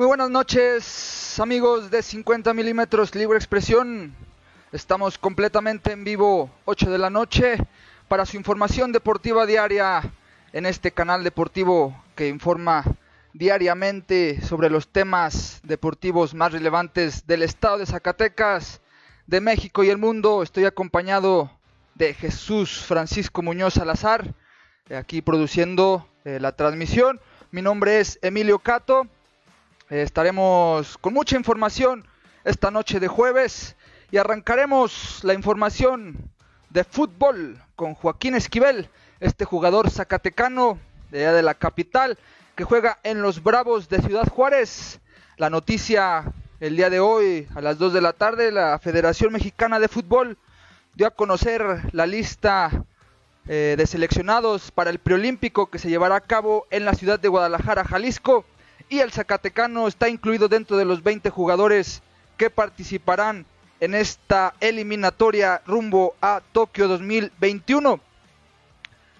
Muy buenas noches, amigos de 50 milímetros Libre Expresión. Estamos completamente en vivo, 8 de la noche, para su información deportiva diaria en este canal deportivo que informa diariamente sobre los temas deportivos más relevantes del estado de Zacatecas, de México y el mundo. Estoy acompañado de Jesús Francisco Muñoz Salazar, aquí produciendo eh, la transmisión. Mi nombre es Emilio Cato. Estaremos con mucha información esta noche de jueves y arrancaremos la información de fútbol con Joaquín Esquivel, este jugador zacatecano de de la capital que juega en los Bravos de Ciudad Juárez. La noticia el día de hoy a las 2 de la tarde, la Federación Mexicana de Fútbol dio a conocer la lista eh, de seleccionados para el preolímpico que se llevará a cabo en la ciudad de Guadalajara, Jalisco. Y el Zacatecano está incluido dentro de los 20 jugadores que participarán en esta eliminatoria rumbo a Tokio 2021.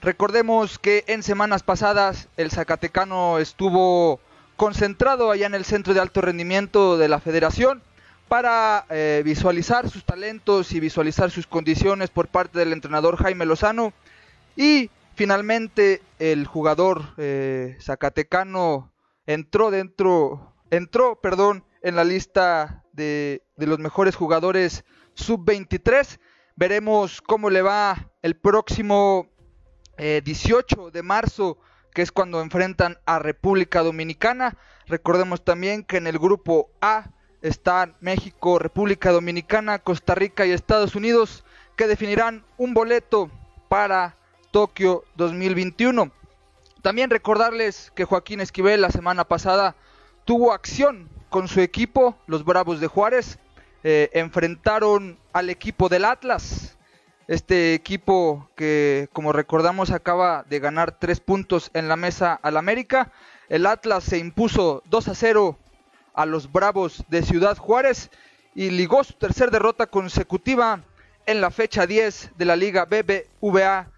Recordemos que en semanas pasadas el Zacatecano estuvo concentrado allá en el centro de alto rendimiento de la federación para eh, visualizar sus talentos y visualizar sus condiciones por parte del entrenador Jaime Lozano y finalmente el jugador eh, zacatecano entró dentro entró perdón en la lista de, de los mejores jugadores sub 23 veremos cómo le va el próximo 18 eh, de marzo, que es cuando enfrentan a República Dominicana. Recordemos también que en el grupo A están México, República Dominicana, Costa Rica y Estados Unidos, que definirán un boleto para Tokio 2021. También recordarles que Joaquín Esquivel la semana pasada tuvo acción con su equipo, los Bravos de Juárez, eh, enfrentaron al equipo del Atlas, este equipo que, como recordamos, acaba de ganar tres puntos en la mesa al América. El Atlas se impuso 2 a 0 a los Bravos de Ciudad Juárez y ligó su tercera derrota consecutiva en la fecha 10 de la Liga BBVA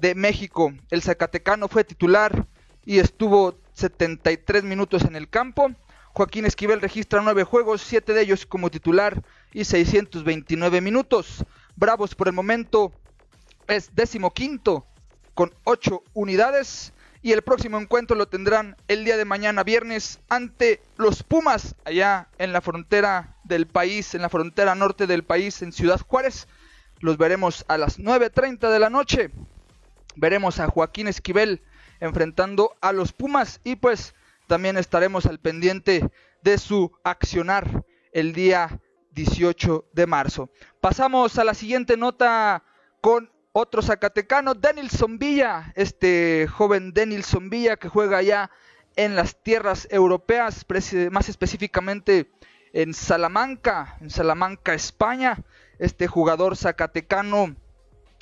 de México. El Zacatecano fue titular y estuvo 73 minutos en el campo. Joaquín Esquivel registra nueve juegos, siete de ellos como titular y 629 minutos. Bravos por el momento es decimoquinto con ocho unidades y el próximo encuentro lo tendrán el día de mañana viernes ante los Pumas allá en la frontera del país, en la frontera norte del país en Ciudad Juárez. Los veremos a las 9.30 de la noche. Veremos a Joaquín Esquivel enfrentando a los Pumas y pues también estaremos al pendiente de su accionar el día 18 de marzo. Pasamos a la siguiente nota con otro zacatecano, Denilson Villa, este joven Denilson Villa que juega allá en las tierras europeas, más específicamente en Salamanca, en Salamanca, España. Este jugador zacatecano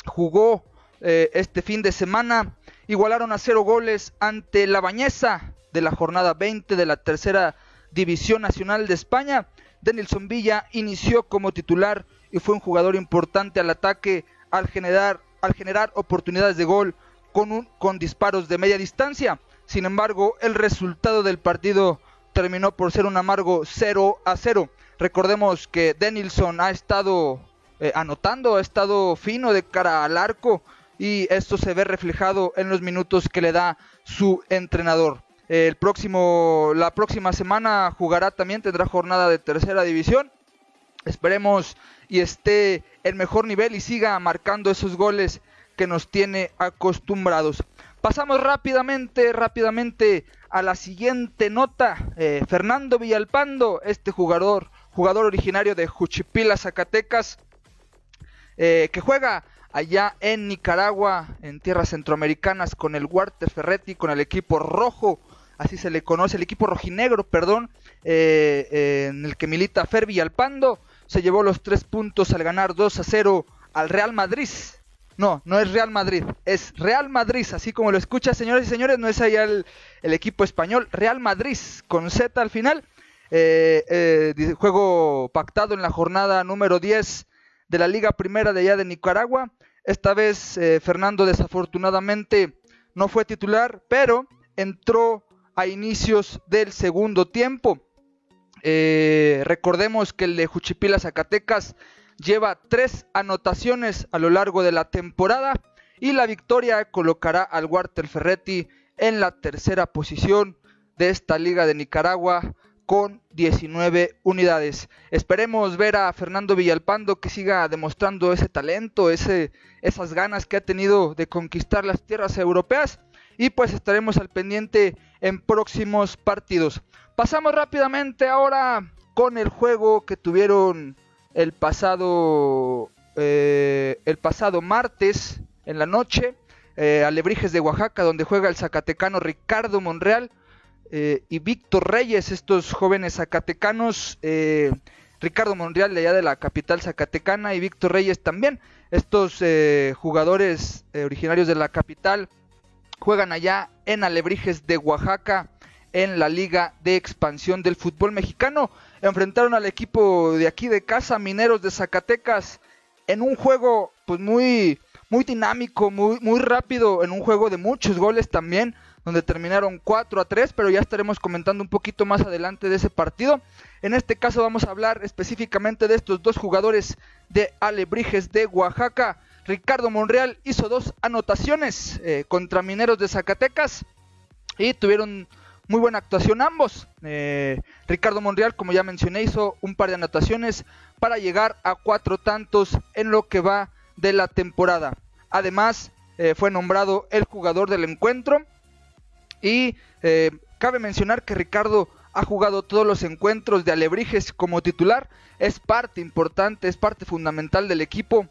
jugó eh, este fin de semana, igualaron a cero goles ante la Bañeza de la jornada 20 de la tercera división nacional de España. Denilson Villa inició como titular y fue un jugador importante al ataque al generar, al generar oportunidades de gol con, un, con disparos de media distancia. Sin embargo, el resultado del partido terminó por ser un amargo 0 a 0. Recordemos que Denilson ha estado eh, anotando, ha estado fino de cara al arco y esto se ve reflejado en los minutos que le da su entrenador. El próximo, la próxima semana jugará también, tendrá jornada de tercera división. Esperemos y esté en mejor nivel y siga marcando esos goles que nos tiene acostumbrados. Pasamos rápidamente, rápidamente a la siguiente nota. Eh, Fernando Villalpando, este jugador, jugador originario de Juchipila, Zacatecas, eh, que juega allá en Nicaragua, en tierras centroamericanas, con el Huarte Ferretti, con el equipo rojo así se le conoce, el equipo rojinegro, perdón, eh, eh, en el que milita Fer Villalpando, se llevó los tres puntos al ganar 2 a 0 al Real Madrid. No, no es Real Madrid, es Real Madrid, así como lo escucha, señores y señores, no es allá el, equipo español, Real Madrid, con Z al final. Eh, juego pactado en la jornada número 10 de la Liga Primera de allá de Nicaragua. Esta vez Fernando desafortunadamente no fue titular, pero entró a inicios del segundo tiempo. Eh, recordemos que el de Juchipila Zacatecas lleva tres anotaciones a lo largo de la temporada y la victoria colocará al Walter Ferretti en la tercera posición de esta liga de Nicaragua con 19 unidades. Esperemos ver a Fernando Villalpando que siga demostrando ese talento, esas ganas que ha tenido de conquistar las tierras europeas y pues estaremos al pendiente en próximos partidos. Pasamos rápidamente ahora con el juego que tuvieron el pasado eh, el pasado martes en la noche eh, Alebrijes de Oaxaca donde juega el zacatecano Ricardo Monreal eh, y Víctor Reyes estos jóvenes zacatecanos Ricardo Monreal de allá de la capital zacatecana y Víctor Reyes también estos jugadores originarios de la capital juegan allá en Alebrijes de Oaxaca en la Liga de Expansión del Fútbol Mexicano. Enfrentaron al equipo de aquí de casa, Mineros de Zacatecas, en un juego pues muy muy dinámico, muy muy rápido, en un juego de muchos goles también, donde terminaron 4 a 3, pero ya estaremos comentando un poquito más adelante de ese partido. En este caso vamos a hablar específicamente de estos dos jugadores de Alebrijes de Oaxaca. Ricardo Monreal hizo dos anotaciones eh, contra Mineros de Zacatecas y tuvieron muy buena actuación ambos. Eh, Ricardo Monreal, como ya mencioné, hizo un par de anotaciones para llegar a cuatro tantos en lo que va de la temporada. Además, eh, fue nombrado el jugador del encuentro y cabe mencionar que Ricardo ha jugado todos los encuentros de Alebrijes como titular, es parte importante, es parte fundamental del equipo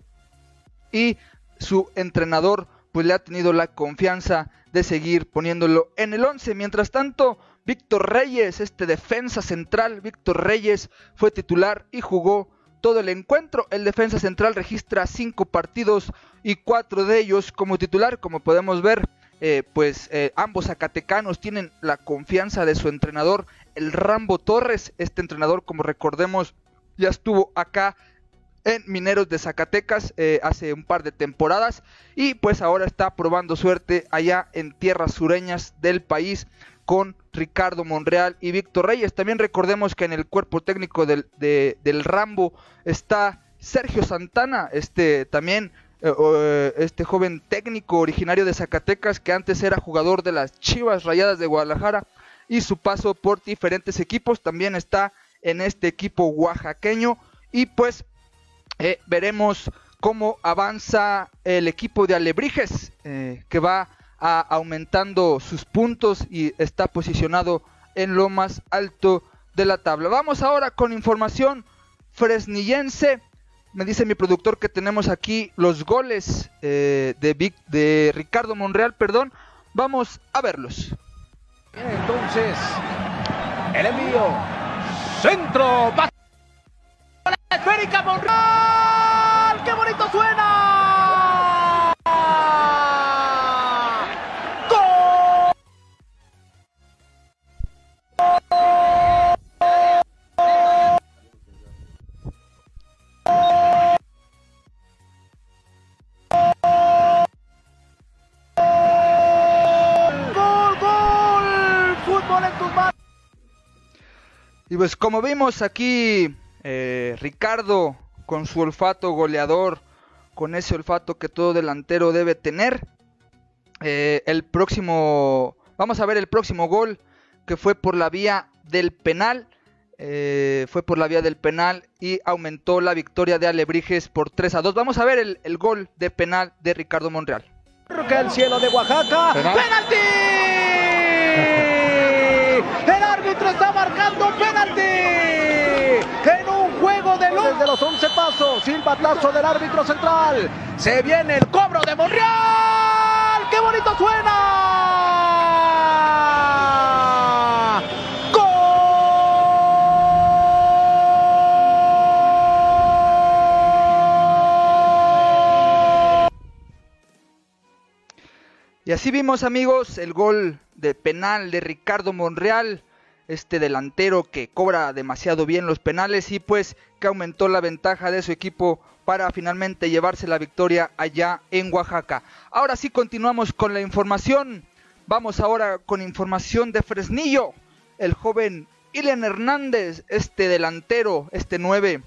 y su entrenador pues le ha tenido la confianza de seguir poniéndolo en el 11. Mientras tanto, Víctor Reyes, este defensa central, Víctor Reyes fue titular y jugó todo el encuentro. El defensa central registra cinco partidos y cuatro de ellos como titular. Como podemos ver, eh, pues eh, ambos zacatecanos tienen la confianza de su entrenador, el Rambo Torres. Este entrenador, como recordemos, ya estuvo acá en Mineros de Zacatecas eh, hace un par de temporadas y pues ahora está probando suerte allá en tierras sureñas del país con Ricardo Monreal y Víctor Reyes. También recordemos que en el cuerpo técnico del, del Rambo está Sergio Santana, este también este joven técnico originario de Zacatecas que antes era jugador de las Chivas Rayadas de Guadalajara y su paso por diferentes equipos también está en este equipo oaxaqueño y pues eh, veremos cómo avanza el equipo de Alebrijes, eh, que va aumentando sus puntos y está posicionado en lo más alto de la tabla. Vamos ahora con información fresnillense. Me dice mi productor que tenemos aquí los goles eh, de, Ricardo Monreal, perdón. Vamos a verlos. Entonces, el envío. Centro. Esférica Monreal. Y pues como vimos aquí eh, Ricardo con su olfato goleador, con ese olfato que todo delantero debe tener. Eh, el próximo, vamos a ver el próximo gol que fue por la vía del penal. Eh, fue por la vía del penal y aumentó la victoria de Alebrijes por 3 a 2. Vamos a ver el, gol de penal de Ricardo Monreal. el cielo de Oaxaca. ¡Penalti! El árbitro está marcando penalti. En un juego de luz de los 11 pasos. Silbatazo del árbitro central. Se viene el cobro de Monreal. ¡Qué bonito suena! Y así vimos amigos el gol de penal de Ricardo Monreal, este delantero que cobra demasiado bien los penales y pues que aumentó la ventaja de su equipo para finalmente llevarse la victoria allá en Oaxaca. Ahora sí continuamos con la información. Vamos ahora con información de Fresnillo. El joven Ilian Hernández, este delantero, este 9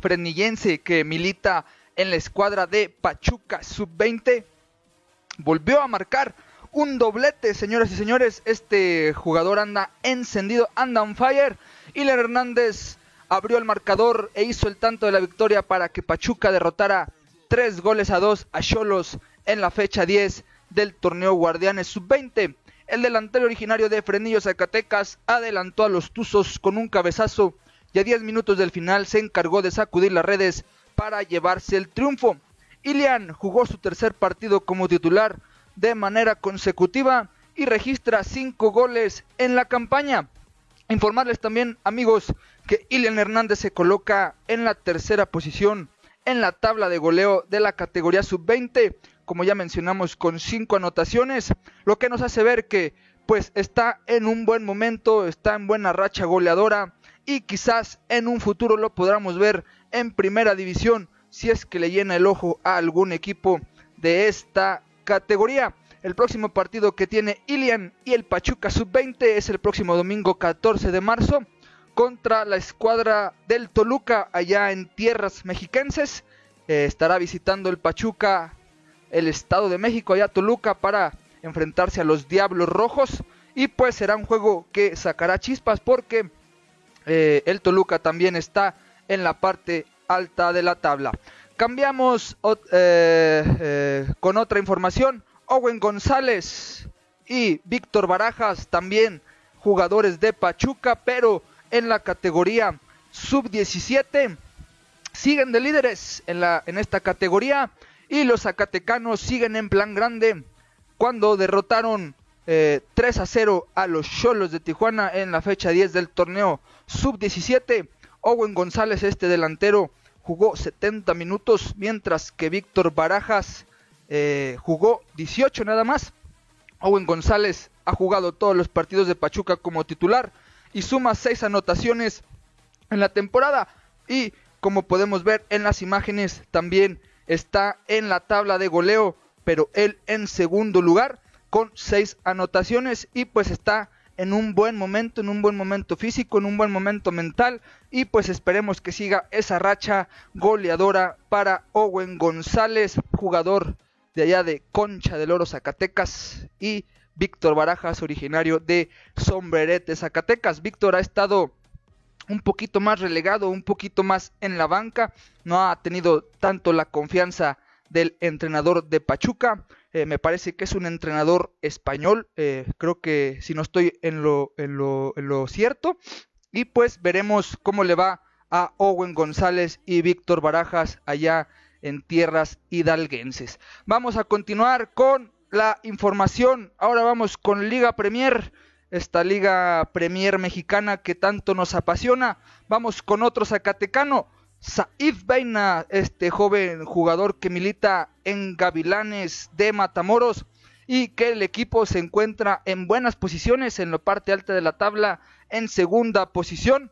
frenillense que milita en la escuadra de Pachuca Sub-20, volvió a marcar un doblete, señoras y señores. Este jugador anda encendido, anda on fire. Ilian Hernández abrió el marcador e hizo el tanto de la victoria para que Pachuca derrotara tres goles a dos a Cholos en la fecha 10 del torneo Guardianes Sub-20. El delantero originario de Frenillo Zacatecas adelantó a los Tuzos con un cabezazo y a 10 minutos del final se encargó de sacudir las redes para llevarse el triunfo. Ilian jugó su tercer partido como titular de manera consecutiva y registra 5 goles en la campaña. Informarles también, amigos, que Ilian Hernández se coloca en la tercera posición en la tabla de goleo de la categoría sub-20 como ya mencionamos, con cinco anotaciones, lo que nos hace ver que pues está en un buen momento, está en buena racha goleadora y quizás en un futuro lo podamos ver en primera división si es que le llena el ojo a algún equipo de esta categoría. El próximo partido que tiene Ilian y el Pachuca Sub-20 es el próximo domingo 14 de marzo contra la escuadra del Toluca allá en tierras mexiquenses. Eh, estará visitando el Pachuca el Estado de México, allá Toluca, para enfrentarse a los Diablos Rojos. Y pues será un juego que sacará chispas porque eh, el Toluca también está en la parte alta de la tabla. Cambiamos eh, eh, con otra información. Owen González y Víctor Barajas, también jugadores de Pachuca, pero en la categoría sub-17, siguen de líderes en, la, en esta categoría y los zacatecanos siguen en plan grande cuando derrotaron 3 eh, a 0 a los Cholos de Tijuana en la fecha 10 del torneo sub-17. Owen González, este delantero, jugó 70 minutos, mientras que Víctor Barajas eh, jugó 18 nada más. Owen González ha jugado todos los partidos de Pachuca como titular y suma 6 anotaciones en la temporada. Y como podemos ver en las imágenes, también está en la tabla de goleo, pero él en segundo lugar con seis anotaciones y pues está en un buen momento, en un buen momento físico, en un buen momento mental y pues esperemos que siga esa racha goleadora para Owen González, jugador de allá de Concha del Oro Zacatecas y Víctor Barajas, originario de Sombrerete Zacatecas. Víctor ha estado un poquito más relegado, un poquito más en la banca, no ha tenido tanto la confianza del entrenador de Pachuca. Eh, me parece que es un entrenador español, eh, creo que si no estoy en lo, en, lo, en lo cierto. Y pues veremos cómo le va a Owen González y Víctor Barajas allá en tierras hidalguenses. Vamos a continuar con la información. Ahora vamos con Liga Premier esta liga Premier mexicana que tanto nos apasiona. Vamos con otro Zacatecano, Saif Beina, este joven jugador que milita en Gavilanes de Matamoros y que el equipo se encuentra en buenas posiciones en la parte alta de la tabla en segunda posición.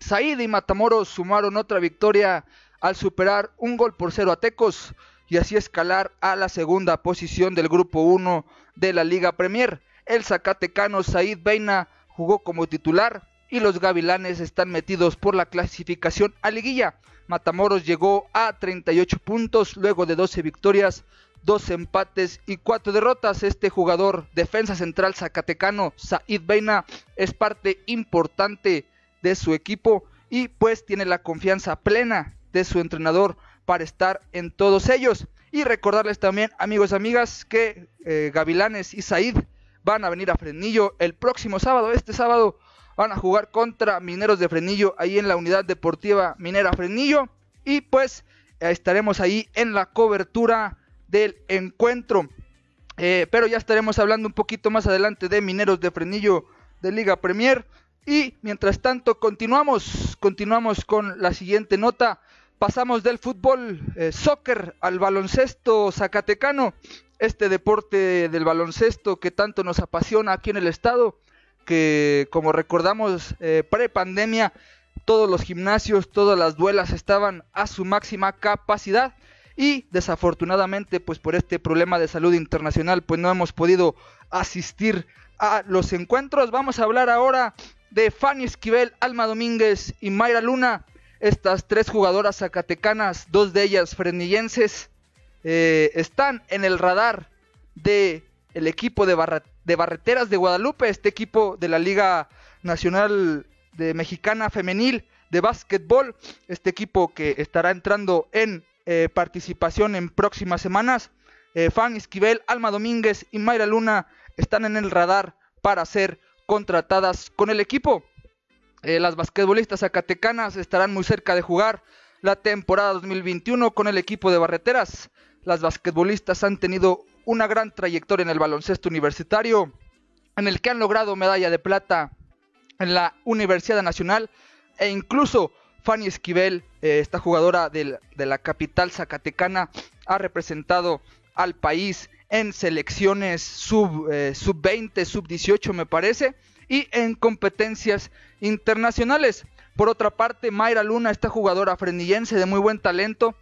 Said y Matamoros sumaron otra victoria al superar un gol por cero a Tecos y así escalar a la segunda posición del grupo 1 de la Liga Premier. El zacatecano Said Beina jugó como titular y los gavilanes están metidos por la clasificación a liguilla. Matamoros llegó a 38 puntos luego de 12 victorias, 2 empates y 4 derrotas. Este jugador defensa central zacatecano Said Beina es parte importante de su equipo y pues tiene la confianza plena de su entrenador para estar en todos ellos. Y recordarles también, amigos y amigas, que eh, Gavilanes y Said van a venir a Frenillo el próximo sábado. Este sábado van a jugar contra Mineros de Frenillo ahí en la unidad deportiva Minera Frenillo. Y pues estaremos ahí en la cobertura del encuentro. Eh, pero ya estaremos hablando un poquito más adelante de Mineros de Frenillo de Liga Premier. Y mientras tanto continuamos, continuamos con la siguiente nota. Pasamos del fútbol eh, soccer al baloncesto zacatecano este deporte del baloncesto que tanto nos apasiona aquí en el estado, que como recordamos eh, pre-pandemia, todos los gimnasios, todas las duelas estaban a su máxima capacidad y desafortunadamente pues por este problema de salud internacional pues no hemos podido asistir a los encuentros. Vamos a hablar ahora de Fanny Esquivel, Alma Domínguez y Mayra Luna. Estas tres jugadoras zacatecanas, dos de ellas frenillenses, eh, están en el radar de el equipo de, Barreteras de Guadalupe, este equipo de la Liga Nacional de Mexicana Femenil de Básquetbol, este equipo que estará entrando en eh, participación en próximas semanas. Eh, Fan Esquivel, Alma Domínguez y Mayra Luna están en el radar para ser contratadas con el equipo. Eh, las basquetbolistas zacatecanas estarán muy cerca de jugar la temporada 2021 con el equipo de Barreteras. Las basquetbolistas han tenido una gran trayectoria en el baloncesto universitario, en el que han logrado medalla de plata en la Universidad Nacional e incluso Fanny Esquivel, eh, esta jugadora de la capital zacatecana, ha representado al país en selecciones sub, eh, sub 20, sub 18 me parece, y en competencias internacionales. Por otra parte, Mayra Luna, esta jugadora frenillense de muy buen talento,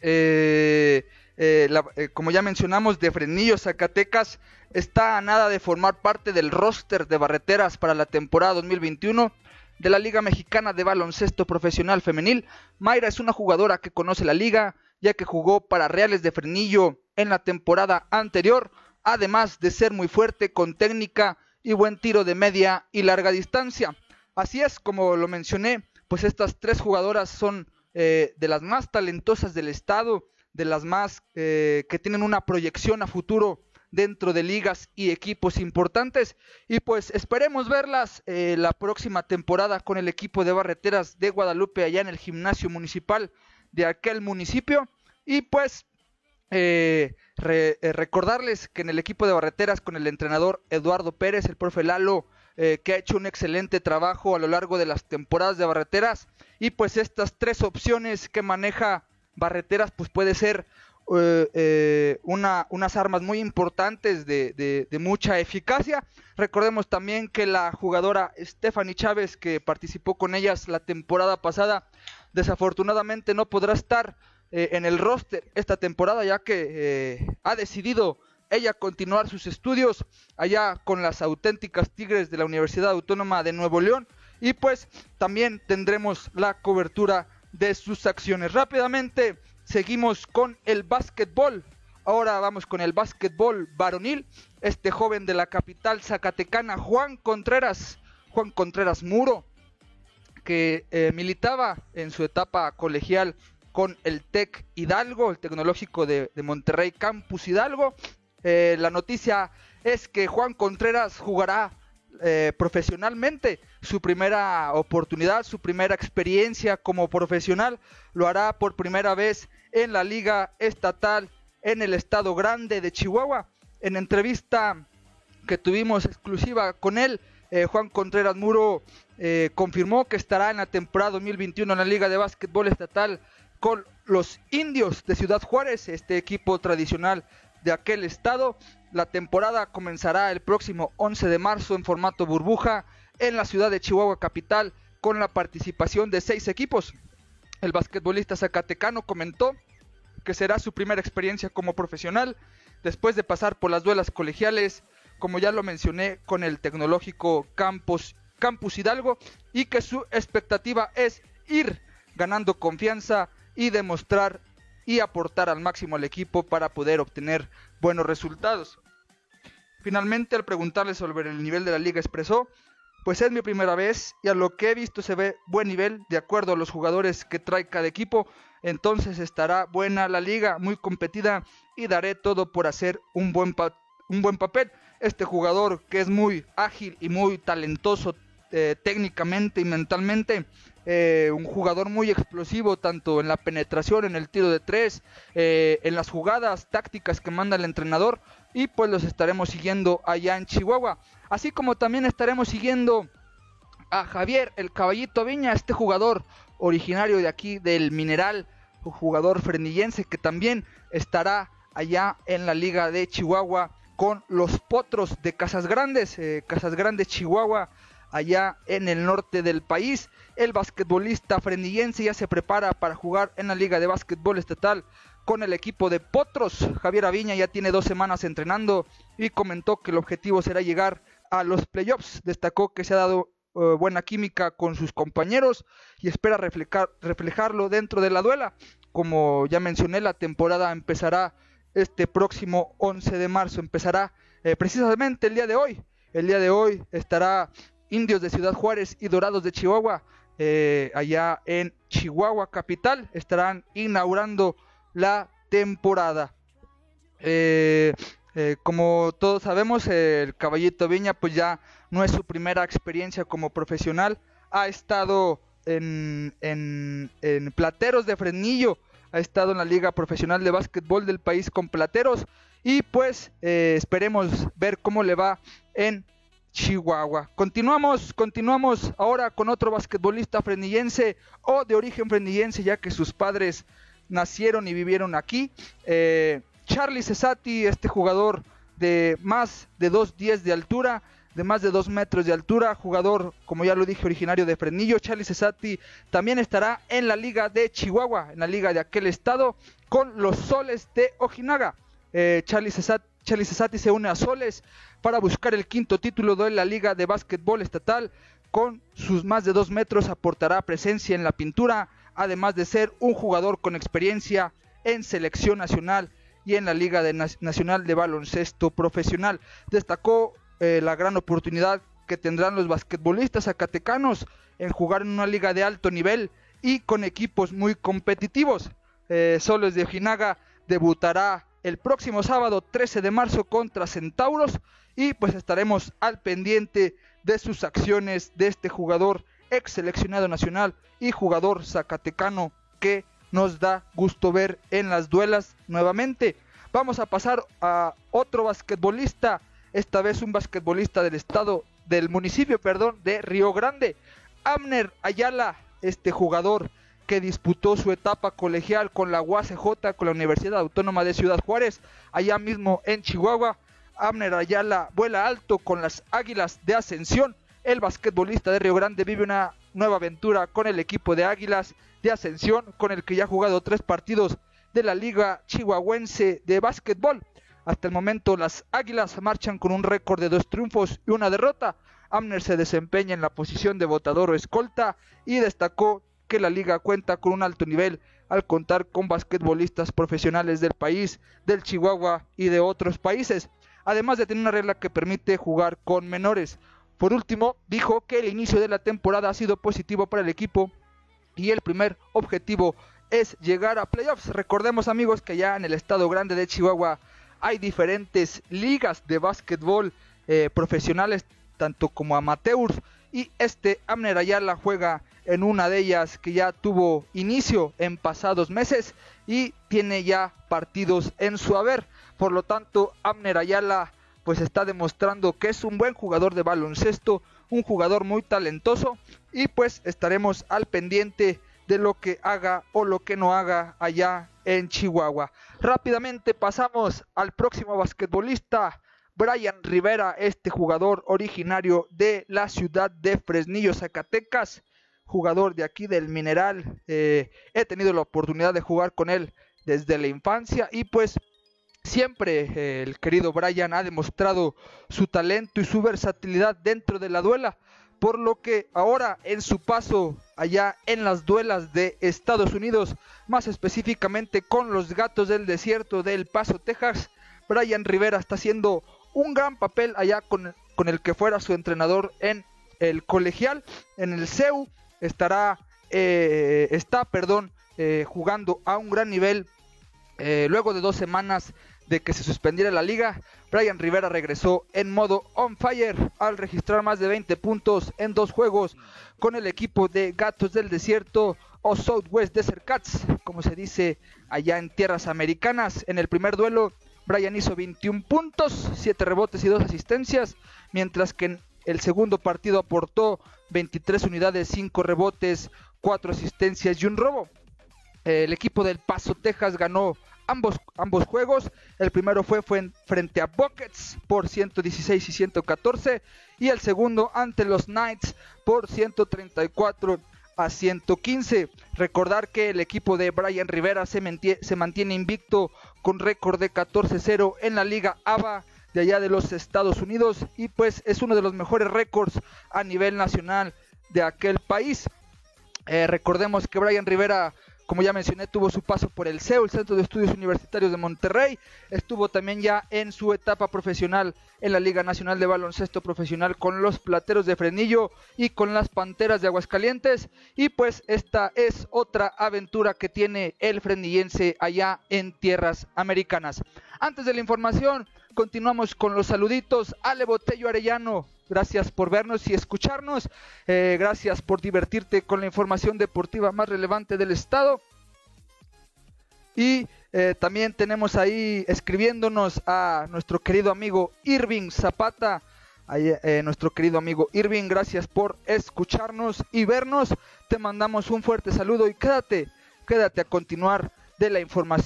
eh, eh, como ya mencionamos, de Frenillo, Zacatecas, está a nada de formar parte del roster de barreteras para la temporada 2021 de la Liga Mexicana de Baloncesto Profesional Femenil. Mayra es una jugadora que conoce la liga, ya que jugó para Reales de Frenillo en la temporada anterior, además de ser muy fuerte con técnica y buen tiro de media y larga distancia. Así es, como lo mencioné, pues estas tres jugadoras son eh, de las más talentosas del estado, de las más eh, que tienen una proyección a futuro dentro de ligas y equipos importantes. Y pues esperemos verlas eh, la próxima temporada con el equipo de barreteras de Guadalupe allá en el gimnasio municipal de aquel municipio. Y pues eh, eh, recordarles que en el equipo de barreteras con el entrenador Eduardo Pérez, el profe Lalo, que ha hecho un excelente trabajo a lo largo de las temporadas de barreteras. Y pues estas tres opciones que maneja barreteras, pues puede ser eh, eh, una, unas armas muy importantes de, mucha eficacia. Recordemos también que la jugadora Stephanie Chávez, que participó con ellas la temporada pasada, desafortunadamente no podrá estar eh, en el roster esta temporada, ya que ha decidido ella continuar sus estudios allá con las auténticas Tigres de la Universidad Autónoma de Nuevo León. Y pues también tendremos la cobertura de sus acciones. Rápidamente Seguimos con el básquetbol. Ahora vamos con el básquetbol varonil. Este joven de la capital zacatecana, Juan Contreras, Juan Contreras Muro, que eh, militaba en su etapa colegial con el TEC Hidalgo, el tecnológico de, Monterrey Campus Hidalgo. Eh, la noticia es que Juan Contreras jugará eh, profesionalmente. Su primera oportunidad, su primera experiencia como profesional, lo hará por primera vez en la Liga Estatal en el Estado Grande de Chihuahua. En entrevista que tuvimos exclusiva con él, eh, Juan Contreras Muro eh, confirmó que estará en la temporada 2021 en la Liga de Básquetbol Estatal con los indios de Ciudad Juárez, este equipo tradicional de aquel estado. La temporada comenzará el próximo 11 de marzo en formato burbuja en la ciudad de Chihuahua capital con la participación de seis equipos. El basquetbolista zacatecano comentó que será su primera experiencia como profesional después de pasar por las duelas colegiales, como ya lo mencioné, con el tecnológico Campus, Campus Hidalgo y que su expectativa es ir ganando confianza y demostrar y aportar al máximo al equipo para poder obtener buenos resultados. Finalmente, al preguntarle sobre el nivel de la liga, expresó, pues es mi primera vez y a lo que he visto se ve buen nivel de acuerdo a los jugadores que trae cada equipo, entonces estará buena la liga, muy competida y daré todo por hacer un buen, un buen papel. Este jugador que es muy ágil y muy talentoso eh, técnicamente y mentalmente, eh, un jugador muy explosivo tanto en la penetración, en el tiro de tres, eh, en las jugadas tácticas que manda el entrenador y pues los estaremos siguiendo allá en Chihuahua. Así como también estaremos siguiendo a Javier el Caballito Viña, este jugador originario de aquí del Mineral, jugador frenillense que también estará allá en la liga de Chihuahua con los potros de Casas Grandes, eh, Casas Grandes Chihuahua allá en el norte del país. El basquetbolista frenillense ya se prepara para jugar en la Liga de Básquetbol Estatal con el equipo de Potros. Javier Aviña ya tiene dos semanas entrenando y comentó que el objetivo será llegar a los playoffs. Destacó que se ha dado eh, buena química con sus compañeros y espera reflejar, reflejarlo dentro de la duela. Como ya mencioné, la temporada empezará este próximo 11 de marzo, empezará eh, precisamente el día de hoy. El día de hoy estará Indios de Ciudad Juárez y Dorados de Chihuahua, eh, allá en Chihuahua capital, estarán inaugurando la temporada. como todos sabemos, el Caballito Viña pues ya no es su primera experiencia como profesional. Ha estado en, en, Plateros de Fresnillo, ha estado en la Liga Profesional de Básquetbol del país con Plateros. Y pues eh, esperemos ver cómo le va en Chihuahua. Continuamos, continuamos ahora con otro basquetbolista frenillense o de origen frenillense, ya que sus padres nacieron y vivieron aquí. Eh, Charlie Cesati, este jugador de más de 2.10 de altura, de más de 2 metros de altura, jugador, como ya lo dije, originario de Frenillo, Charlie Cesati, también estará en la liga de Chihuahua, en la liga de aquel estado, con los Soles de Ojinaga. Eh, Charlie, Cesati, se une a Soles para buscar el quinto título de la liga de básquetbol estatal. Con sus más de 2 metros aportará presencia en la pintura, además de ser un jugador con experiencia en selección nacional y en la Liga Nacional de Baloncesto Profesional. Destacó eh, la gran oportunidad que tendrán los basquetbolistas zacatecanos en jugar en una liga de alto nivel y con equipos muy competitivos. Eh, Soles de Ojinaga debutará el próximo sábado 13 de marzo contra Centauros y pues estaremos al pendiente de sus acciones de este jugador ex seleccionado nacional y jugador zacatecano que nos da gusto ver en las duelas nuevamente. Vamos a pasar a otro basquetbolista esta vez un basquetbolista del estado, del municipio, perdón, de Río Grande. Amner Ayala, este jugador que disputó su etapa colegial con la UACJ, con la Universidad Autónoma de Ciudad Juárez, allá mismo en Chihuahua. Amner Ayala vuela alto con las Águilas de Ascensión. El basquetbolista de Río Grande vive una nueva aventura con el equipo de Águilas de Ascensión, con el que ya ha jugado tres partidos de la Liga Chihuahuense de Básquetbol. Hasta el momento las Águilas marchan con un récord de dos triunfos y una derrota. Amner se desempeña en la posición de votador o escolta y destacó que la liga cuenta con un alto nivel al contar con basquetbolistas profesionales del país, del Chihuahua y de otros países, además de tener una regla que permite jugar con menores. Por último, dijo que el inicio de la temporada ha sido positivo para el equipo y el primer objetivo es llegar a playoffs. Recordemos amigos que ya en el estado grande de Chihuahua hay diferentes ligas de básquetbol eh, profesionales, tanto como amateurs, y este Amner Ayala juega en una de ellas que ya tuvo inicio en pasados meses y tiene ya partidos en su haber. Por lo tanto, Amner Ayala pues está demostrando que es un buen jugador de baloncesto, un jugador muy talentoso y pues estaremos al pendiente de lo que haga o lo que no haga allá en Chihuahua. Rápidamente pasamos al próximo basquetbolista, Brian Rivera, este jugador originario de la ciudad de Fresnillo, Zacatecas, jugador de aquí del Mineral. Eh, he tenido la oportunidad de jugar con él desde la infancia y pues siempre eh, el querido Brian ha demostrado su talento y su versatilidad dentro de la duela por lo que ahora en su paso allá en las duelas de Estados Unidos, más específicamente con los gatos del desierto del Paso, Texas, Brian Rivera está haciendo un gran papel allá con, con el que fuera su entrenador en el colegial, en el CEU, estará, eh, está, perdón, eh, jugando a un gran nivel eh, luego de dos semanas de que se suspendiera la liga, Brian Rivera regresó en modo on fire al registrar más de 20 puntos en dos juegos con el equipo de Gatos del Desierto o Southwest Desert Cats, como se dice allá en tierras americanas. En el primer duelo, Brian hizo 21 puntos, 7 rebotes y 2 asistencias, mientras que en el segundo partido aportó 23 unidades, 5 rebotes, 4 asistencias y un robo. El equipo del Paso, Texas ganó ambos, ambos juegos. El primero fue, fue frente a Buckets por 116 y 114 y el segundo ante los Knights por 134 a 115. Recordar que el equipo de Brian Rivera se, se mantiene invicto con récord de 14-0 en la Liga ABA de allá de los Estados Unidos y pues es uno de los mejores récords a nivel nacional de aquel país. Eh, recordemos que Brian Rivera como ya mencioné, tuvo su paso por el CEU, el Centro de Estudios Universitarios de Monterrey. Estuvo también ya en su etapa profesional en la Liga Nacional de Baloncesto Profesional con los Plateros de Frenillo y con las Panteras de Aguascalientes. Y pues esta es otra aventura que tiene el frenillense allá en tierras americanas. Antes de la información, continuamos con los saluditos. Ale Botello Arellano, Gracias por vernos y escucharnos. Eh, gracias por divertirte con la información deportiva más relevante del estado. Y eh, también tenemos ahí escribiéndonos a nuestro querido amigo Irving Zapata. Eh, nuestro querido amigo Irving, gracias por escucharnos y vernos. Te mandamos un fuerte saludo y quédate, quédate a continuar de la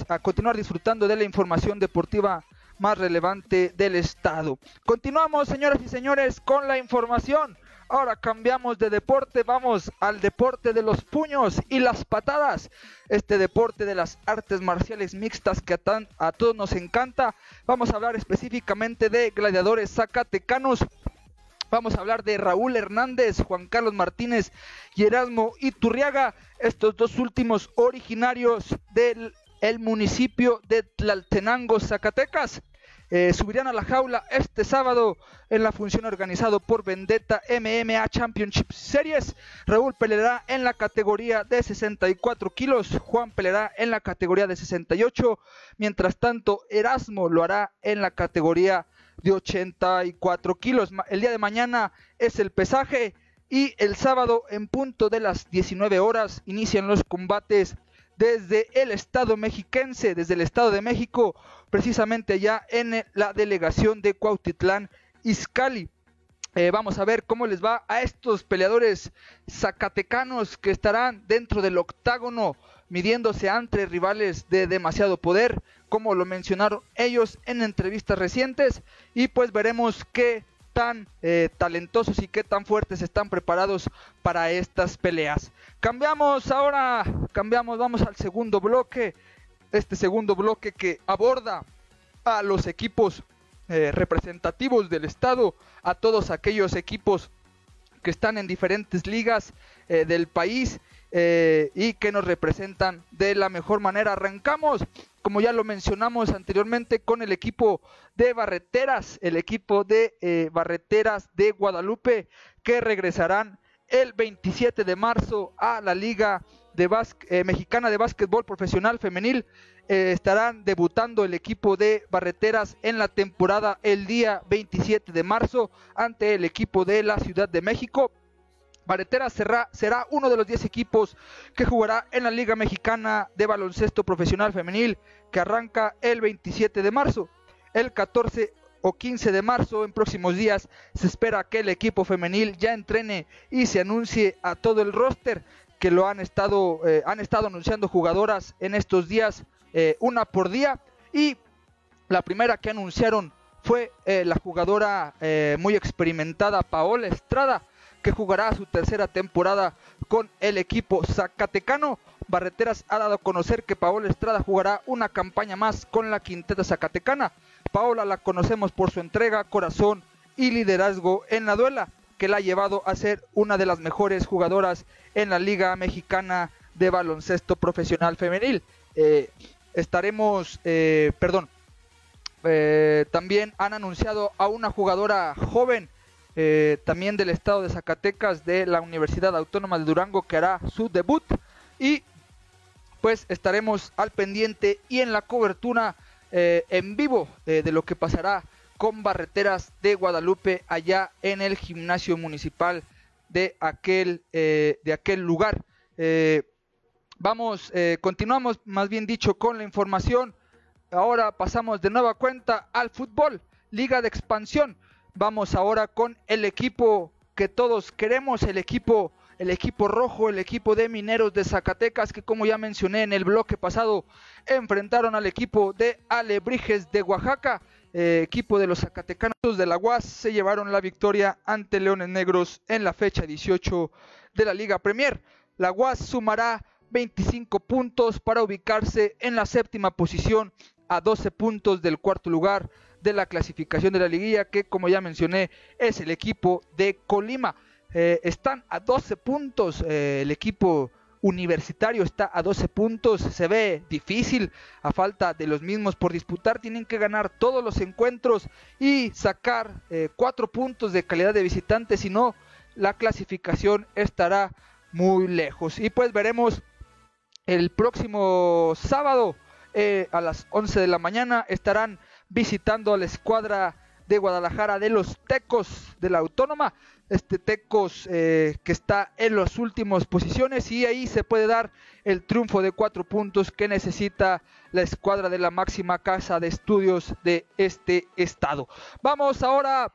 a continuar disfrutando de la información deportiva más relevante del estado. Continuamos, señoras y señores, con la información. Ahora cambiamos de deporte, vamos al deporte de los puños y las patadas. Este deporte de las artes marciales mixtas que a, a todos nos encanta. Vamos a hablar específicamente de gladiadores zacatecanos. Vamos a hablar de Raúl Hernández, Juan Carlos Martínez y Erasmo Iturriaga, estos dos últimos originarios del el municipio de Tlaltenango, Zacatecas. Eh, subirán a la jaula este sábado en la función organizado por Vendetta MMA Championship Series. Raúl peleará en la categoría de 64 kilos, Juan peleará en la categoría de 68, mientras tanto Erasmo lo hará en la categoría de 84 kilos. El día de mañana es el pesaje y el sábado en punto de las 19 horas inician los combates desde el estado mexiquense, desde el estado de México, precisamente ya en la delegación de Cuautitlán Izcalli. Eh, vamos a ver cómo les va a estos peleadores zacatecanos que estarán dentro del octágono midiéndose entre rivales de demasiado poder, como lo mencionaron ellos en entrevistas recientes, y pues veremos qué tan eh, talentosos y qué tan fuertes están preparados para estas peleas. Cambiamos ahora, cambiamos, vamos al segundo bloque. Este segundo bloque que aborda a los equipos eh, representativos del estado, a todos aquellos equipos que están en diferentes ligas eh, del país y que nos representan de la mejor manera. Arrancamos como ya lo mencionamos anteriormente, con el equipo de Barreteras, el equipo de eh, Barreteras de Guadalupe, que regresarán el 27 de marzo a la Liga de eh, Mexicana de Básquetbol Profesional Femenil. Eh, estarán debutando el equipo de Barreteras en la temporada el día 27 de marzo ante el equipo de la Ciudad de México. Baretera será, será uno de los 10 equipos que jugará en la Liga Mexicana de Baloncesto Profesional Femenil que arranca el 27 de marzo. El 14 o 15 de marzo, en próximos días, se espera que el equipo femenil ya entrene y se anuncie a todo el roster que lo han estado, eh, han estado anunciando jugadoras en estos días, eh, una por día. Y la primera que anunciaron fue eh, la jugadora muy experimentada Paola Estrada, que jugará su tercera temporada con el equipo zacatecano. Barreteras ha dado a conocer que Paola Estrada jugará una campaña más con la quinteta zacatecana. Paola la conocemos por su entrega, corazón y liderazgo en la duela, que la ha llevado a ser una de las mejores jugadoras en la Liga Mexicana de Baloncesto Profesional Femenil. Eh, estaremos, eh, perdón, eh, también han anunciado a una jugadora joven eh, también del estado de Zacatecas de la Universidad Autónoma de Durango que hará su debut y pues estaremos al pendiente y en la cobertura eh, en vivo eh, de lo que pasará con Barreteras de Guadalupe allá en el gimnasio municipal de aquel, de aquel lugar. vamos, continuamos más bien dicho con la información. Ahora pasamos de nueva cuenta al fútbol, Liga de Expansión. Vamos ahora con el equipo que todos queremos, el equipo el equipo rojo, el equipo de Mineros de Zacatecas, que como ya mencioné en el bloque pasado, enfrentaron al equipo de Alebrijes de Oaxaca, eh, equipo de los Zacatecanos de la UAS, se llevaron la victoria ante Leones Negros en la fecha 18 de la Liga Premier. La UAS sumará 25 puntos para ubicarse en la séptima posición a 12 puntos del cuarto lugar de la clasificación de la liguilla que como ya mencioné es el equipo de Colima. Eh, están a 12 puntos eh, el equipo universitario está a 12 puntos, se ve difícil a falta de los mismos por disputar, tienen que ganar todos los encuentros y sacar 4 eh, puntos de calidad de visitante, si no la clasificación estará muy lejos. Y pues veremos el próximo sábado eh, a las 11 de la mañana estarán visitando a la escuadra de Guadalajara de los Tecos de la Autónoma. Este Tecos eh, que está en las últimas posiciones y ahí se puede dar el triunfo de cuatro puntos que necesita la escuadra de la máxima casa de estudios de este estado. Vamos ahora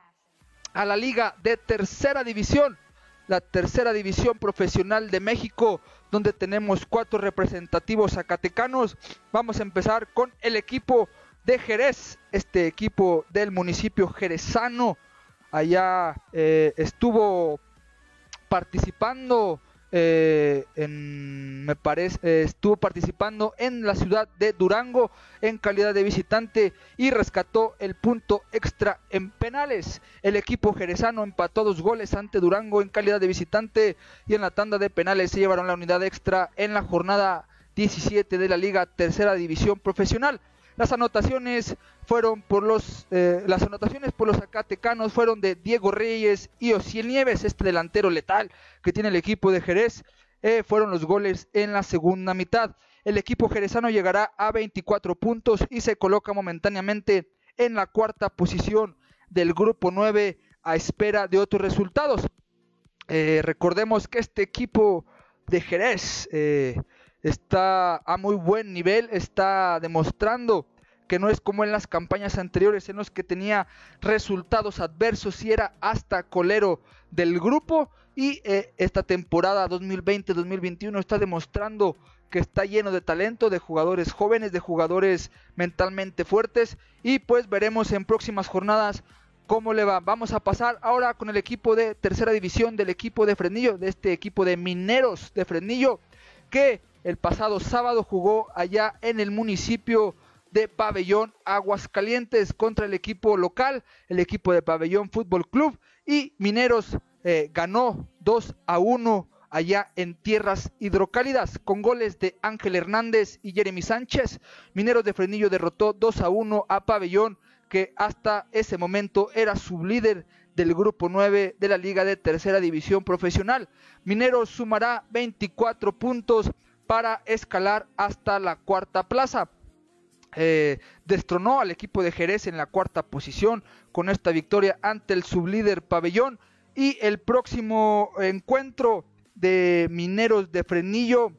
a la liga de tercera división la tercera división profesional de México, donde tenemos cuatro representativos zacatecanos. Vamos a empezar con el equipo de Jerez, este equipo del municipio jerezano. Allá eh, estuvo participando eh, en, me parece, eh, estuvo participando en la ciudad de Durango en calidad de visitante y rescató el punto extra en penales. El equipo jerezano empató dos goles ante Durango en calidad de visitante y en la tanda de penales se llevaron la unidad extra en la jornada 17 de la Liga Tercera División Profesional. Las anotaciones fueron por los eh, las anotaciones por los acatecanos fueron de Diego Reyes y Ociel Nieves, este delantero letal que tiene el equipo de Jerez. Eh, fueron los goles en la segunda mitad. El equipo jerezano llegará a 24 puntos y se coloca momentáneamente en la cuarta posición del grupo 9 a espera de otros resultados. Eh, recordemos que este equipo de Jerez está a muy buen nivel, está demostrando que no es como en las campañas anteriores en los que tenía resultados adversos y era hasta colero del grupo y eh, esta temporada 2020-2021 está demostrando que está lleno de talento, de jugadores jóvenes, de jugadores mentalmente fuertes y pues veremos en próximas jornadas cómo le va. Vamos a pasar ahora con el equipo de tercera división del equipo de Fresnillo, de este equipo de Mineros de Fresnillo que el pasado sábado jugó allá en el municipio de Pabellón Aguascalientes contra el equipo local, el equipo de Pabellón Fútbol Club y Mineros eh, ganó 2 a 1 allá en tierras hidrocálidas con goles de Ángel Hernández y Jeremy Sánchez. Mineros de Frenillo derrotó 2 a 1 a Pabellón que hasta ese momento era sublíder del grupo 9 de la Liga de Tercera División Profesional. Mineros sumará 24 puntos para escalar hasta la cuarta plaza. Eh, destronó al equipo de Jerez en la cuarta posición con esta victoria ante el sublíder Pabellón y el próximo encuentro de Mineros de Frenillo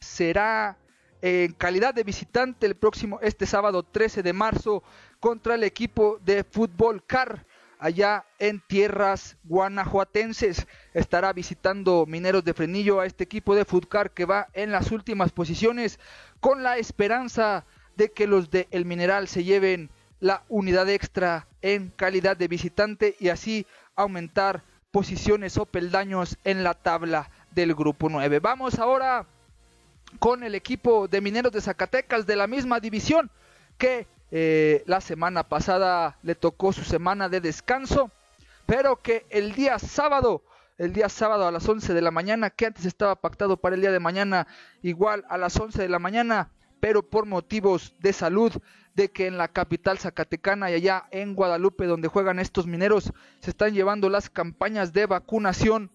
será en calidad de visitante el próximo este sábado 13 de marzo contra el equipo de Fútbol Car allá en tierras guanajuatenses. Estará visitando Mineros de Frenillo a este equipo de Futcar que va en las últimas posiciones con la esperanza de que los de El Mineral se lleven la unidad extra en calidad de visitante y así aumentar posiciones o peldaños en la tabla del grupo 9. Vamos ahora con el equipo de Mineros de Zacatecas de la misma división que eh, la semana pasada le tocó su semana de descanso, pero que el día sábado, el día sábado a las 11 de la mañana, que antes estaba pactado para el día de mañana, igual a las 11 de la mañana, pero por motivos de salud, de que en la capital zacatecana y allá en Guadalupe, donde juegan estos mineros, se están llevando las campañas de vacunación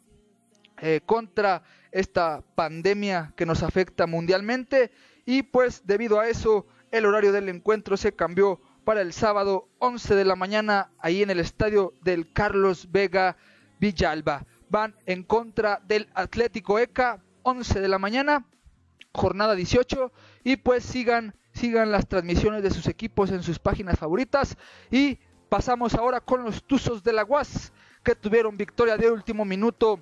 eh, contra esta pandemia que nos afecta mundialmente. Y pues debido a eso el horario del encuentro se cambió para el sábado 11 de la mañana ahí en el estadio del Carlos Vega Villalba. Van en contra del Atlético ECA 11 de la mañana, jornada 18 y pues sigan sigan las transmisiones de sus equipos en sus páginas favoritas y pasamos ahora con los Tuzos de la UAS que tuvieron victoria de último minuto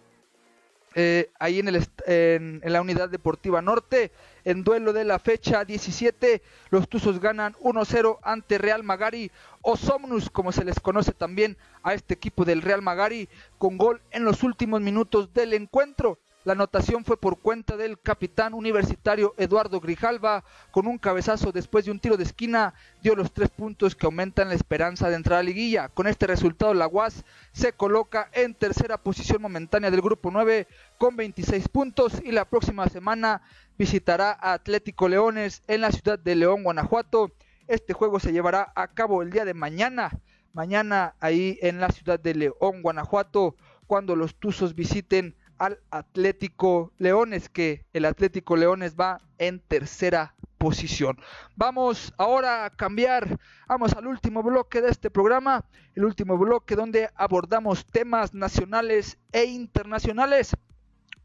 eh, ahí en, el, en, la unidad deportiva norte. En duelo de la fecha 17, los Tuzos ganan 1-0 ante Real Magari o Somnus, como se les conoce también a este equipo del Real Magari, con gol en los últimos minutos del encuentro. La anotación fue por cuenta del capitán universitario Eduardo Grijalva, con un cabezazo después de un tiro de esquina, dio los tres puntos que aumentan la esperanza de entrar a liguilla. Con este resultado, la UAS se coloca en tercera posición momentánea del grupo 9 con 26 puntos y la próxima semana visitará a Atlético Leones en la ciudad de León, Guanajuato. Este juego se llevará a cabo el día de mañana, mañana ahí en la ciudad de León, Guanajuato, cuando los Tuzos visiten al Atlético Leones, que el Atlético Leones va en tercera posición. Vamos ahora a cambiar, vamos al último bloque de este programa, el último bloque donde abordamos temas nacionales e internacionales.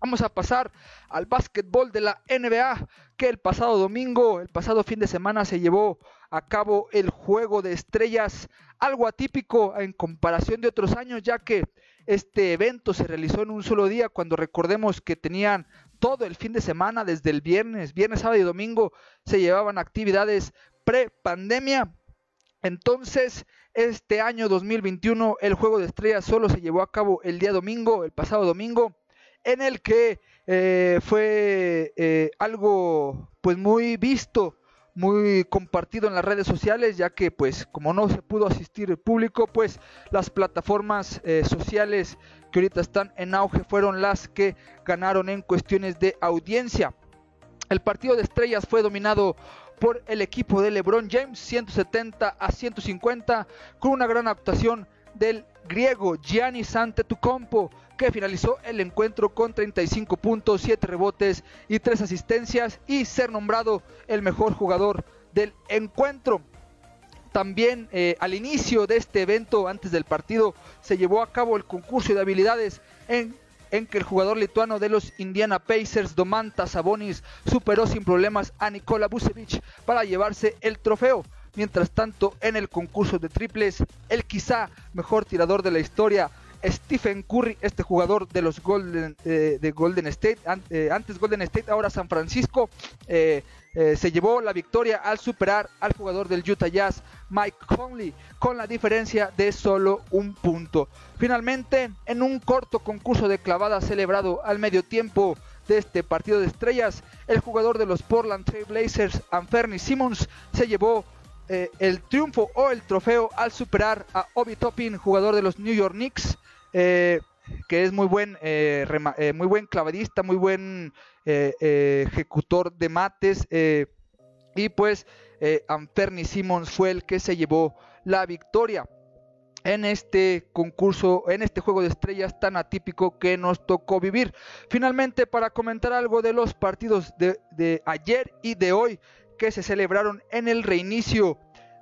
Vamos a pasar al básquetbol de la NBA, que el pasado domingo, el pasado fin de semana se llevó a cabo el juego de estrellas, algo atípico en comparación de otros años, ya que este evento se realizó en un solo día, cuando recordemos que tenían todo el fin de semana, desde el viernes, viernes, sábado y domingo, se llevaban actividades pre-pandemia. Entonces, este año 2021, el juego de estrellas solo se llevó a cabo el día domingo, el pasado domingo, en el que eh, fue eh, algo pues muy visto muy compartido en las redes sociales, ya que pues como no se pudo asistir el público, pues las plataformas eh, sociales que ahorita están en auge fueron las que ganaron en cuestiones de audiencia. El partido de estrellas fue dominado por el equipo de LeBron James 170 a 150 con una gran actuación del griego Giannis Antetokounmpo que finalizó el encuentro con 35 puntos, 7 rebotes y 3 asistencias y ser nombrado el mejor jugador del encuentro. También eh, al inicio de este evento, antes del partido, se llevó a cabo el concurso de habilidades en, que el jugador lituano de los Indiana Pacers, Domantas Sabonis, superó sin problemas a Nikola Vucevic para llevarse el trofeo. Mientras tanto, en el concurso de triples, el quizá mejor tirador de la historia, Stephen Curry, este jugador de los Golden, eh, de Golden State, eh, antes Golden State, ahora San Francisco, eh, se llevó la victoria al superar al jugador del Utah Jazz, Mike Conley, con la diferencia de solo un punto. Finalmente, en un corto concurso de clavada celebrado al medio tiempo de este partido de estrellas, el jugador de los Portland Trail Blazers, Anferni Simmons, se llevó el triunfo o el trofeo al superar a Obi Toppin, jugador de los New York Knicks, eh, que es muy buen, eh, eh, muy buen clavadista, muy buen ejecutor de mates. y pues Anferni Simmons fue el que se llevó la victoria en este concurso, en este juego de estrellas tan atípico que nos tocó vivir. Finalmente, para comentar algo de los partidos de, de ayer y de hoy que se celebraron en el reinicio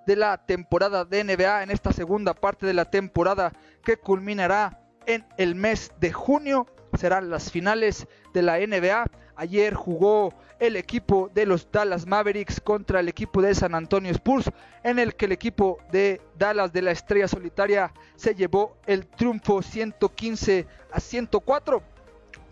de la temporada de NBA, en esta segunda parte de la temporada que culminará en el mes de junio. Serán las finales de la NBA. Ayer jugó el equipo de los Dallas Mavericks contra el equipo de San Antonio Spurs, en el que el equipo de Dallas de la Estrella Solitaria se llevó el triunfo 115 a 104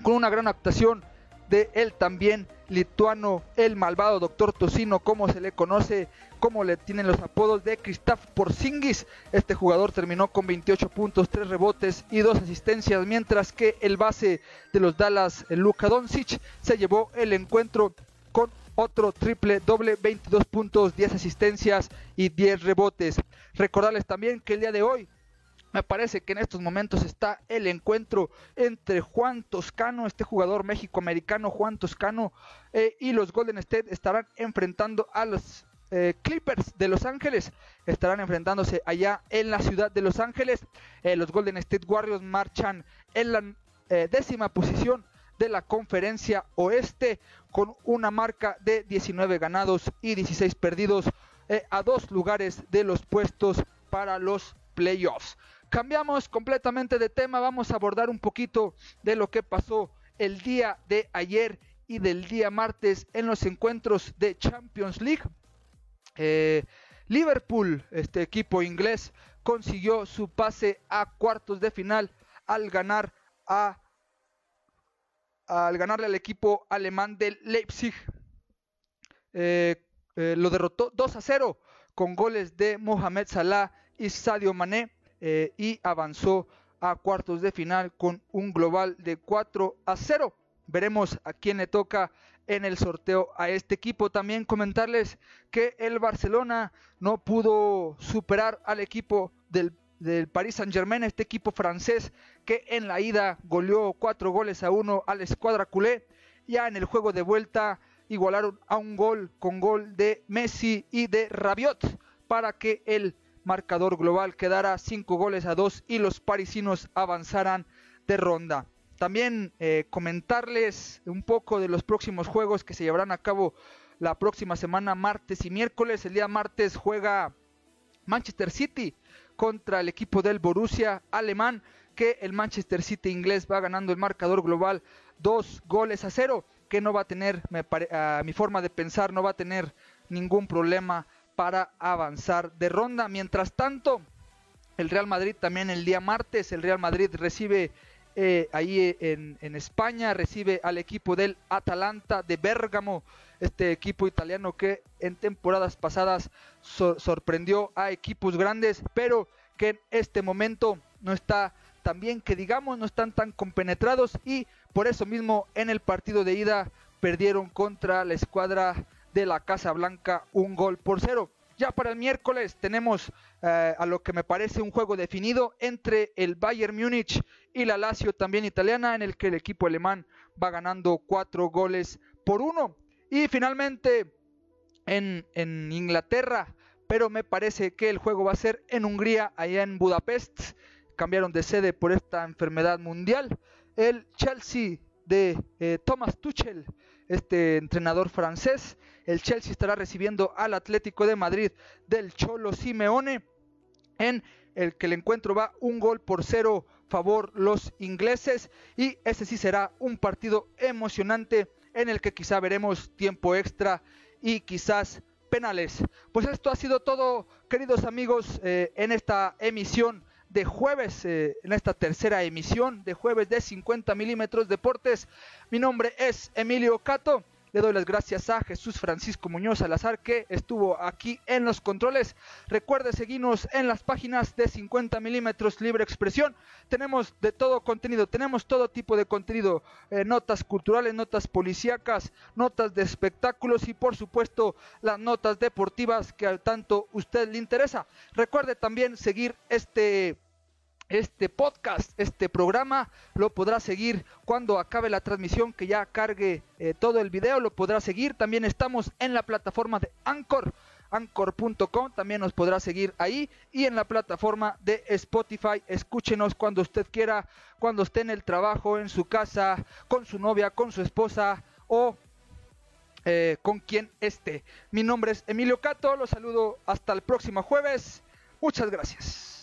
con una gran actuación de él también lituano, el malvado doctor Tocino, como se le conoce, como le tienen los apodos de Kristaps Porzingis. Este jugador terminó con 28 puntos, 3 rebotes y 2 asistencias, mientras que el base de los Dallas, Luka Doncic, se llevó el encuentro con otro triple doble, 22 puntos, 10 asistencias y 10 rebotes. Recordarles también que el día de hoy me parece que en estos momentos está el encuentro entre Juan Toscano, este jugador méxico-americano Juan Toscano, eh, y los Golden State estarán enfrentando a los eh, Clippers de Los Ángeles. Estarán enfrentándose allá en la ciudad de Los Ángeles. Eh, los Golden State Warriors marchan en la décima posición de la conferencia oeste con una marca de 19 ganados y 16 perdidos a dos lugares de los puestos para los playoffs. Cambiamos completamente de tema, vamos a abordar un poquito de lo que pasó el día de ayer y del día martes en los encuentros de Champions League. Eh, Liverpool, este equipo inglés, consiguió su pase a cuartos de final al ganar a al ganarle al equipo alemán del Leipzig. Eh, eh, lo derrotó 2 a 0 con goles de Mohamed Salah y Sadio Mané. Eh, y avanzó a cuartos de final con un global de 4 a 0. veremos a quién le toca en el sorteo a este equipo. También comentarles que el Barcelona no pudo superar al equipo del, del Paris Saint Germain, este equipo francés que en la ida goleó cuatro goles a uno al escuadra culé. Ya en el juego de vuelta igualaron a un gol con gol de Messi y de Rabiot para que el marcador global quedara 5 goles a 2 y los parisinos avanzaran de ronda. También eh, comentarles un poco de los próximos juegos que se llevarán a cabo la próxima semana, martes y miércoles. El día martes juega Manchester City contra el equipo del Borussia alemán, que el Manchester City inglés va ganando el marcador global 2 goles a 0, que no va a tener, a mi forma de pensar, no va a tener ningún problema para avanzar de ronda. Mientras tanto, el Real Madrid también el día martes, el Real Madrid recibe eh, ahí en, España, recibe al equipo del Atalanta de Bérgamo, este equipo italiano que en temporadas pasadas sorprendió a equipos grandes, pero que en este momento no está tan bien que digamos, no están tan compenetrados y por eso mismo en el partido de ida perdieron contra la escuadra de la Casa Blanca un gol por cero. Ya para el miércoles tenemos eh, a lo que me parece un juego definido entre el Bayern Múnich y la Lazio también italiana en el que el equipo alemán va ganando cuatro goles por uno. Y finalmente en, en Inglaterra, pero me parece que el juego va a ser en Hungría, allá en Budapest. Cambiaron de sede por esta enfermedad mundial. El Chelsea de eh, Thomas Tuchel, este entrenador francés. El Chelsea estará recibiendo al Atlético de Madrid del Cholo Simeone, en el que el encuentro va un gol por cero favor los ingleses. Y ese sí será un partido emocionante en el que quizá veremos tiempo extra y quizás penales. Pues esto ha sido todo, queridos amigos, eh, en esta emisión de jueves, eh, en esta tercera emisión de jueves de 50 milímetros deportes. Mi nombre es Emilio Cato. Le doy las gracias a Jesús Francisco Muñoz Salazar que estuvo aquí en los controles. Recuerde seguirnos en las páginas de 50 milímetros Libre Expresión. Tenemos de todo contenido, tenemos todo tipo de contenido, eh, notas culturales, notas policíacas, notas de espectáculos y por supuesto las notas deportivas que al tanto usted le interesa. Recuerde también seguir este este podcast, este programa, lo podrá seguir cuando acabe la transmisión, que ya cargue eh, todo el video, lo podrá seguir. También estamos en la plataforma de Anchor, anchor.com, también nos podrá seguir ahí y en la plataforma de Spotify. Escúchenos cuando usted quiera, cuando esté en el trabajo, en su casa, con su novia, con su esposa o eh, con quien esté. Mi nombre es Emilio Cato, los saludo hasta el próximo jueves. Muchas gracias.